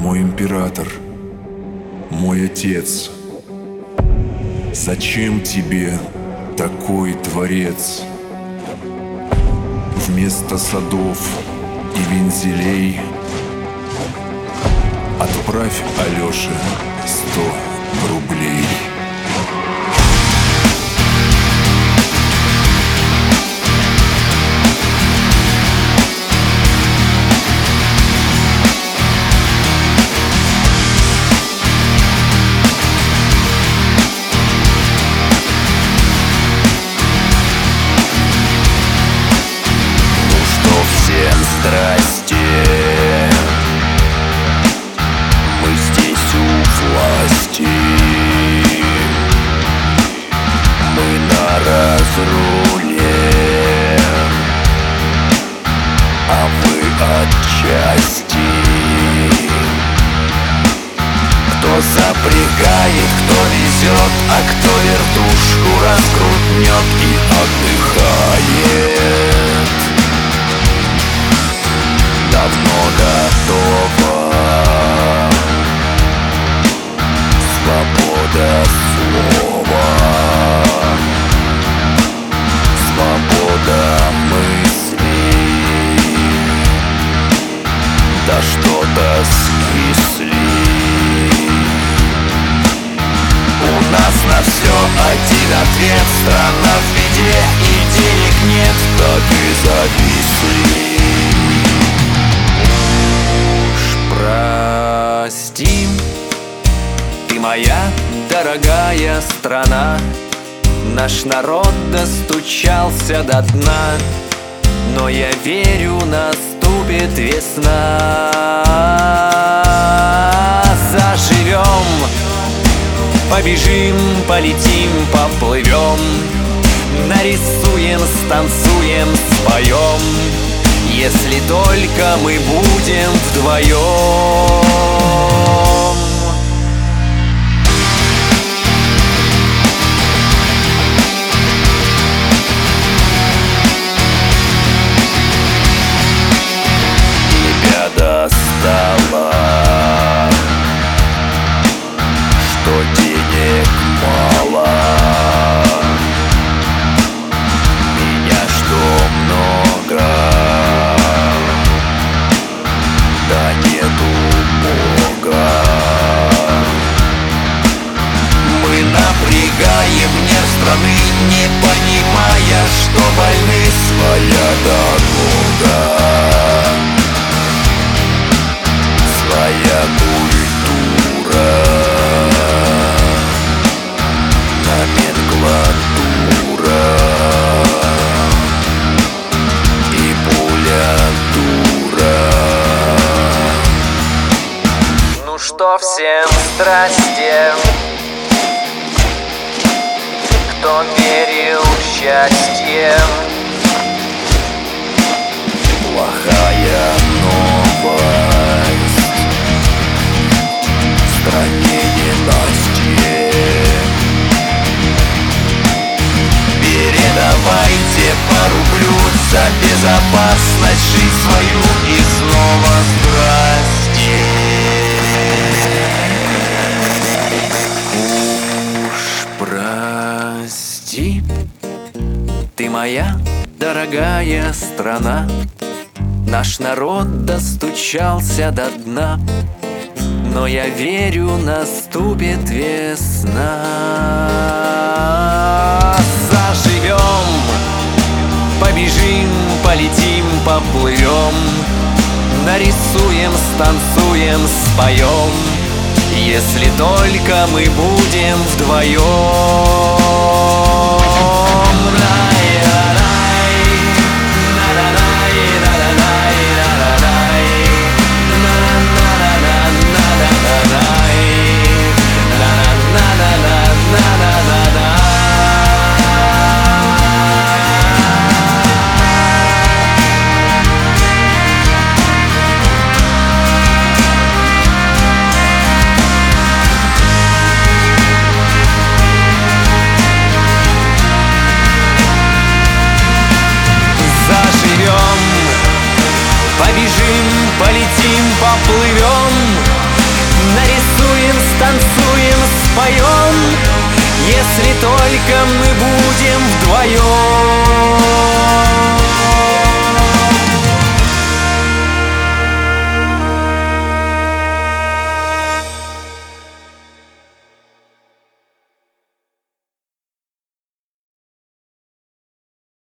мой император, мой отец. Зачем тебе такой творец? Вместо садов и вензелей Отправь Алёше сто здрасте Мы здесь у власти. Мы на разруле А вы отчасти. Кто запрягает, кто везет А кто вертушку раскрутнет и отдыхает скисли У нас на все один ответ. Страна в беде и денег нет Так и зависли. Прости Ты моя дорогая страна. Наш народ достучался до дна Но я верю, наступит весна. Заживем, побежим, полетим, поплывем. Нарисуем, станцуем, споем. Если только мы будем вдвоем Что денег мало. Меня что много? Да нету Бога. Мы напрягаем нерв страны, не понимая, что войны своя дорога всем здрасте Кто верил в счастье Плохая новость. В стране Передавайте по рублю за безопасность жизнь свою моя дорогая страна. Наш народ достучался до дна Но я верю, наступит весна. Заживем, побежим, полетим, поплывем Нарисуем, станцуем, споем. Если только мы будем вдвоем Побежим, полетим, поплывем. Нарисуем, станцуем, споем. Если только мы будем вдвоем